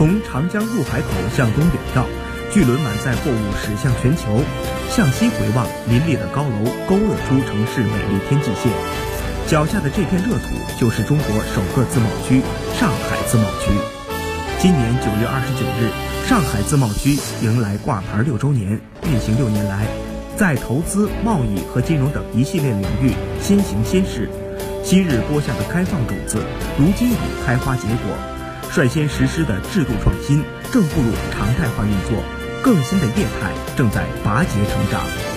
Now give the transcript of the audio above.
从长江入海口向东远眺，巨轮满载货物驶向全球；向西回望，林立的高楼勾勒出城市美丽天际线。脚下的这片热土，就是中国首个自贸区——上海自贸区。今年九月二十九日，上海自贸区迎来挂牌六周年。运行六年来，在投资、贸易和金融等一系列领域先行先试。昔日播下的开放种子，如今已开花结果。率先实施的制度创新正步入常态化运作，更新的业态正在拔节成长。